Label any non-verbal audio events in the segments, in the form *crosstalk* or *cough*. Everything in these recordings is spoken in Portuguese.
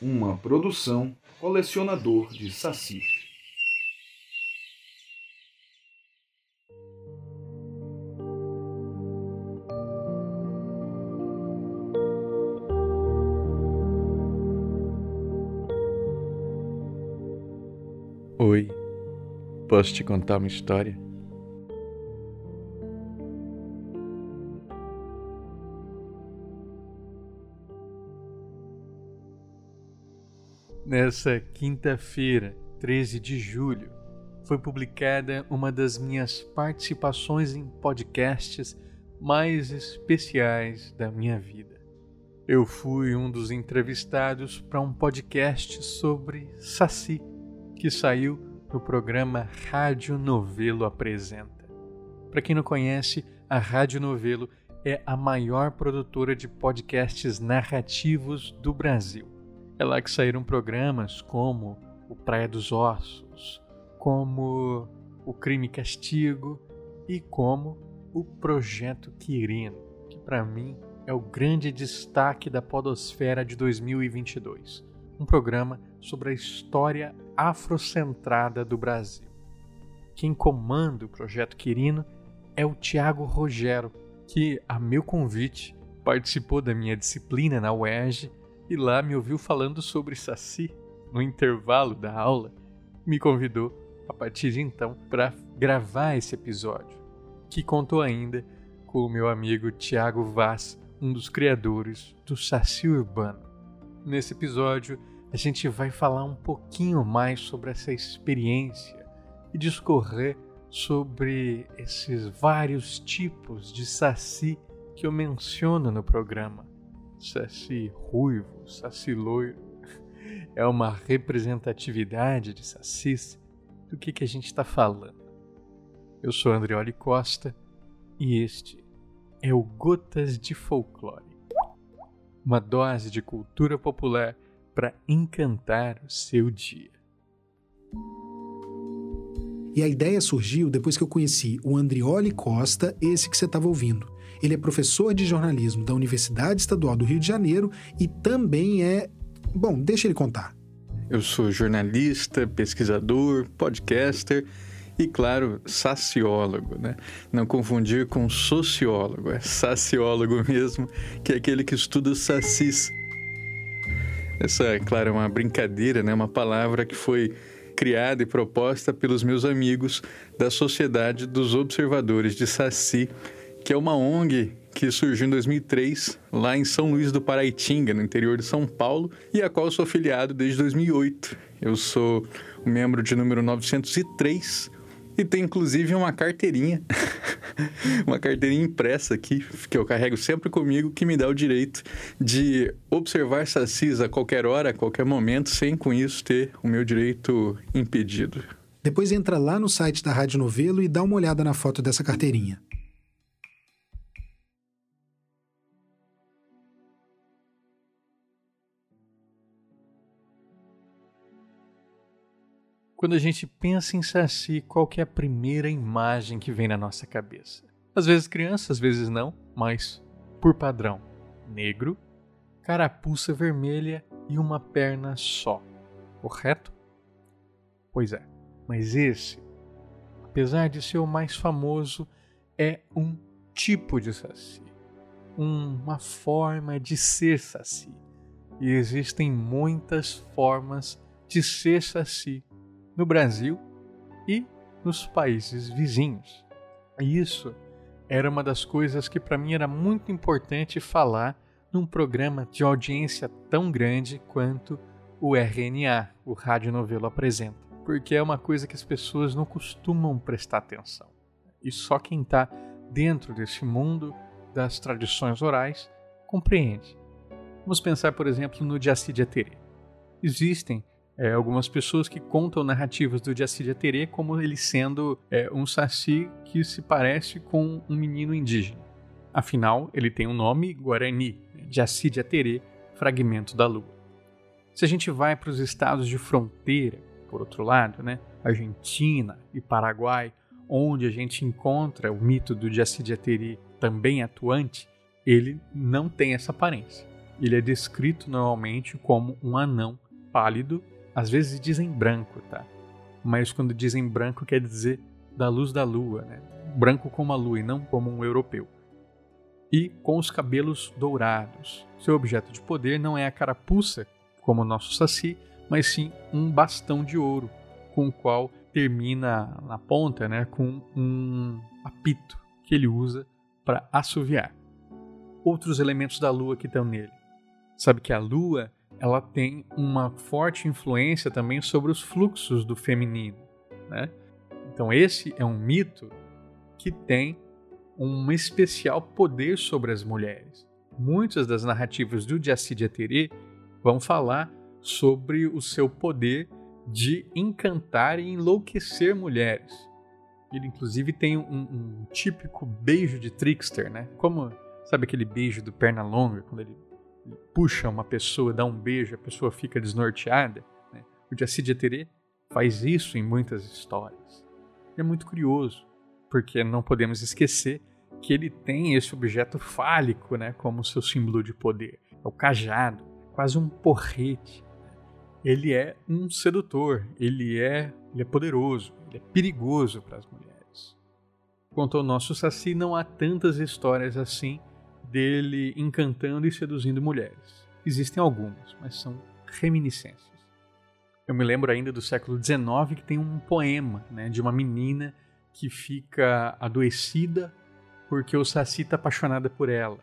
uma produção colecionador de saci. Oi, posso te contar uma história? Nessa quinta-feira, 13 de julho, foi publicada uma das minhas participações em podcasts mais especiais da minha vida. Eu fui um dos entrevistados para um podcast sobre Saci, que saiu no programa Rádio Novelo Apresenta. Para quem não conhece, a Rádio Novelo é a maior produtora de podcasts narrativos do Brasil é lá que saíram programas como o Praia dos Ossos, como o Crime e Castigo e como o Projeto Quirino, que para mim é o grande destaque da Podosfera de 2022. Um programa sobre a história afrocentrada do Brasil. Quem comanda o Projeto Quirino é o Tiago Rogero, que, a meu convite, participou da minha disciplina na UERJ e lá me ouviu falando sobre Saci no intervalo da aula, me convidou a partir de então para gravar esse episódio, que contou ainda com o meu amigo Tiago Vaz, um dos criadores do Saci Urbano. Nesse episódio, a gente vai falar um pouquinho mais sobre essa experiência e discorrer sobre esses vários tipos de saci que eu menciono no programa Saci ruivo, saci loiro, *laughs* é uma representatividade de sacis do que, que a gente está falando. Eu sou Andrioli Costa e este é o Gotas de Folclore uma dose de cultura popular para encantar o seu dia. E a ideia surgiu depois que eu conheci o Andrioli Costa, esse que você estava ouvindo. Ele é professor de jornalismo da Universidade Estadual do Rio de Janeiro e também é. Bom, deixa ele contar. Eu sou jornalista, pesquisador, podcaster e, claro, saciólogo, né? Não confundir com sociólogo, é saciólogo mesmo, que é aquele que estuda os sacis. Essa, é claro, é uma brincadeira, né? Uma palavra que foi criada e proposta pelos meus amigos da Sociedade dos Observadores de Saci, que é uma ONG que surgiu em 2003 lá em São Luís do Paraitinga, no interior de São Paulo, e a qual sou afiliado desde 2008. Eu sou o membro de número 903 e tenho inclusive uma carteirinha, *laughs* uma carteirinha impressa aqui, que eu carrego sempre comigo, que me dá o direito de observar sacis a qualquer hora, a qualquer momento, sem com isso ter o meu direito impedido. Depois entra lá no site da Rádio Novelo e dá uma olhada na foto dessa carteirinha. Quando a gente pensa em Saci, qual é a primeira imagem que vem na nossa cabeça? Às vezes criança, às vezes não, mas por padrão, negro, carapuça vermelha e uma perna só. Correto? Pois é, mas esse, apesar de ser o mais famoso, é um tipo de saci, uma forma de ser saci. E existem muitas formas de ser saci no Brasil e nos países vizinhos. E isso era uma das coisas que para mim era muito importante falar num programa de audiência tão grande quanto o RNA, o Rádio Novelo apresenta, porque é uma coisa que as pessoas não costumam prestar atenção. E só quem está dentro desse mundo das tradições orais compreende. Vamos pensar, por exemplo, no Jaci de Aterê. Existem é, algumas pessoas que contam narrativas do Jaci Terê como ele sendo é, um saci que se parece com um menino indígena. Afinal, ele tem um nome guarani, Jaci Terê, fragmento da lua. Se a gente vai para os estados de fronteira, por outro lado, né, Argentina e Paraguai, onde a gente encontra o mito do Jaci Terê também atuante, ele não tem essa aparência. ele é descrito normalmente como um anão pálido, às vezes dizem branco, tá? Mas quando dizem branco quer dizer da luz da lua, né? Branco como a lua e não como um europeu. E com os cabelos dourados. Seu objeto de poder não é a carapuça, como o nosso saci, mas sim um bastão de ouro, com o qual termina na ponta, né, com um apito que ele usa para assoviar. Outros elementos da lua que estão nele. Sabe que a lua ela tem uma forte influência também sobre os fluxos do feminino, né? Então esse é um mito que tem um especial poder sobre as mulheres. Muitas das narrativas do Diacide Terê vão falar sobre o seu poder de encantar e enlouquecer mulheres. Ele inclusive tem um, um típico beijo de trickster, né? Como sabe aquele beijo do perna longa quando ele puxa uma pessoa, dá um beijo, a pessoa fica desnorteada. Né? O Jacide Terê faz isso em muitas histórias. E é muito curioso, porque não podemos esquecer que ele tem esse objeto fálico né, como seu símbolo de poder. É o cajado, quase um porrete. Ele é um sedutor, ele é, ele é poderoso, ele é perigoso para as mulheres. Quanto ao nosso Saci, não há tantas histórias assim dele encantando e seduzindo mulheres. Existem algumas, mas são reminiscências. Eu me lembro ainda do século XIX que tem um poema né, de uma menina que fica adoecida porque o Saci está apaixonada por ela.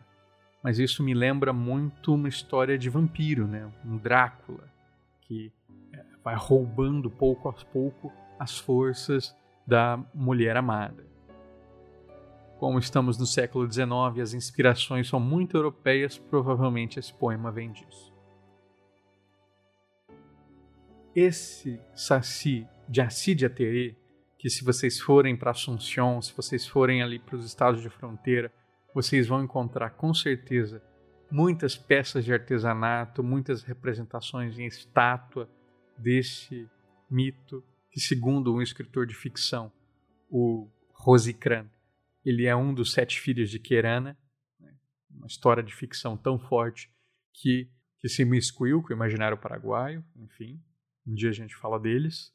Mas isso me lembra muito uma história de vampiro, né? um Drácula, que é, vai roubando pouco a pouco as forças da mulher amada. Como estamos no século XIX e as inspirações são muito europeias, provavelmente esse poema vem disso. Esse Saci de Assídia Terê, que se vocês forem para Assunção, se vocês forem ali para os estados de fronteira, vocês vão encontrar com certeza muitas peças de artesanato, muitas representações em estátua desse mito, que segundo um escritor de ficção, o Rosicran, ele é um dos sete filhos de Querana, né? uma história de ficção tão forte que, que se miscuiu com o imaginário paraguaio, enfim, um dia a gente fala deles.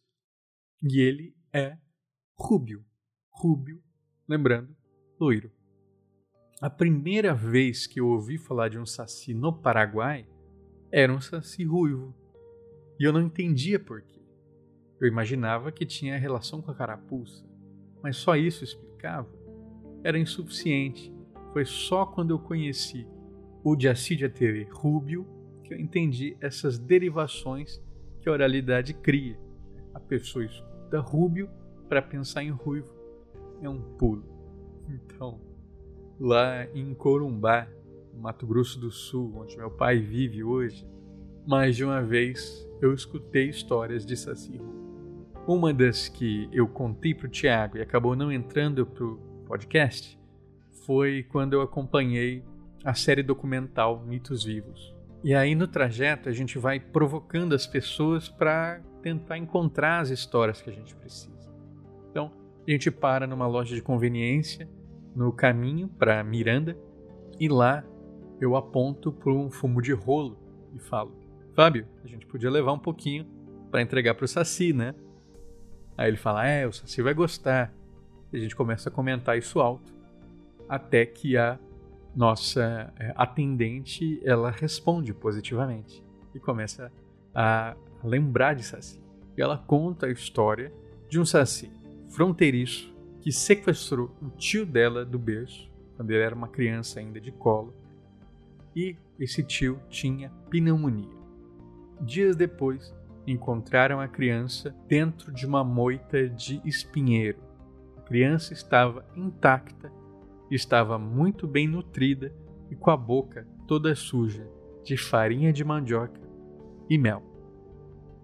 E ele é rúbio, rúbio, lembrando, loiro. A primeira vez que eu ouvi falar de um saci no Paraguai era um saci ruivo. E eu não entendia por quê. Eu imaginava que tinha relação com a carapuça, mas só isso explicava era insuficiente. Foi só quando eu conheci o Diacidia TV Rubio que eu entendi essas derivações que a oralidade cria. A pessoa escuta Rubio para pensar em ruivo. É um pulo. Então, lá em Corumbá, Mato Grosso do Sul, onde meu pai vive hoje, mais de uma vez eu escutei histórias de Saci. Uma das que eu contei para o Tiago e acabou não entrando para o podcast foi quando eu acompanhei a série documental Mitos Vivos. E aí no trajeto a gente vai provocando as pessoas para tentar encontrar as histórias que a gente precisa. Então a gente para numa loja de conveniência no caminho para Miranda e lá eu aponto para um fumo de rolo e falo: Fábio, a gente podia levar um pouquinho para entregar para o Saci, né? Aí ele fala: É, o Saci vai gostar. E a gente começa a comentar isso alto, até que a nossa é, atendente ela responde positivamente e começa a lembrar de Saci. E ela conta a história de um Saci fronteiriço que sequestrou o tio dela do berço, quando ele era uma criança ainda de colo, e esse tio tinha pneumonia. Dias depois, encontraram a criança dentro de uma moita de espinheiro criança estava intacta, estava muito bem nutrida e com a boca toda suja de farinha de mandioca e mel.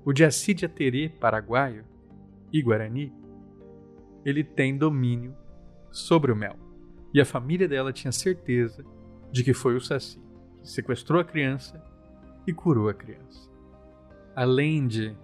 O Diacídia terê paraguaio e guarani, ele tem domínio sobre o mel. E a família dela tinha certeza de que foi o Saci que sequestrou a criança e curou a criança. Além de,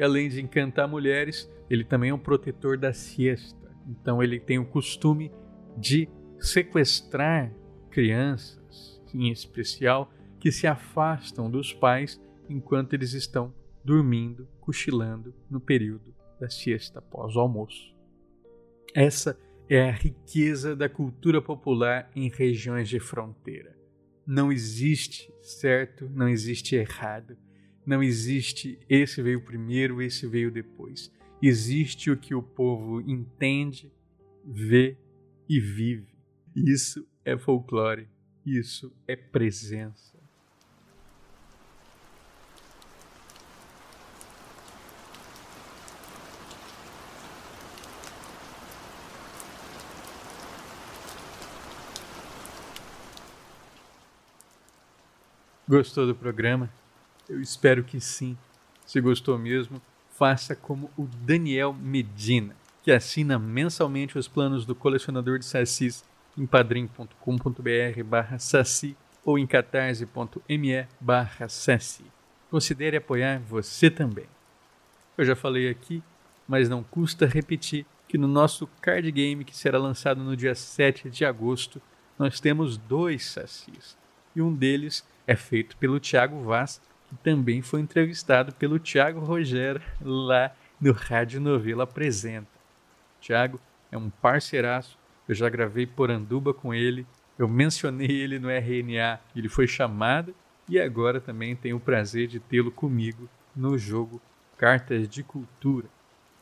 além de encantar mulheres, ele também é um protetor da siesta então ele tem o costume de sequestrar crianças, em especial que se afastam dos pais enquanto eles estão dormindo, cochilando no período da siesta após o almoço. Essa é a riqueza da cultura popular em regiões de fronteira. Não existe certo, não existe errado, não existe esse veio primeiro, esse veio depois. Existe o que o povo entende, vê e vive. Isso é folclore, isso é presença. Gostou do programa? Eu espero que sim. Se gostou mesmo, faça como o Daniel Medina, que assina mensalmente os planos do colecionador de sassis em padrim.com.br barra saci ou em catarse.me barra saci. Considere apoiar você também. Eu já falei aqui, mas não custa repetir que no nosso card game que será lançado no dia 7 de agosto, nós temos dois sacis. E um deles é feito pelo Tiago Vaz, que também foi entrevistado pelo Tiago Rogério lá no Rádio Novela Apresenta. Tiago é um parceiraço, eu já gravei por Anduba com ele, eu mencionei ele no RNA, ele foi chamado e agora também tenho o prazer de tê-lo comigo no jogo Cartas de Cultura.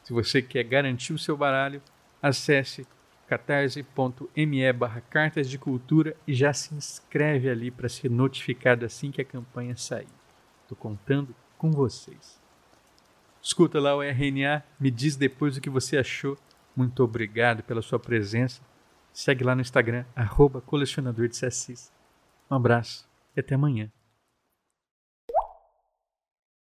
Se você quer garantir o seu baralho, acesse catarse.me barra cartas de cultura e já se inscreve ali para ser notificado assim que a campanha sair. Estou contando com vocês. Escuta lá o RNA, me diz depois o que você achou. Muito obrigado pela sua presença. Segue lá no Instagram, arroba colecionador de Um abraço e até amanhã.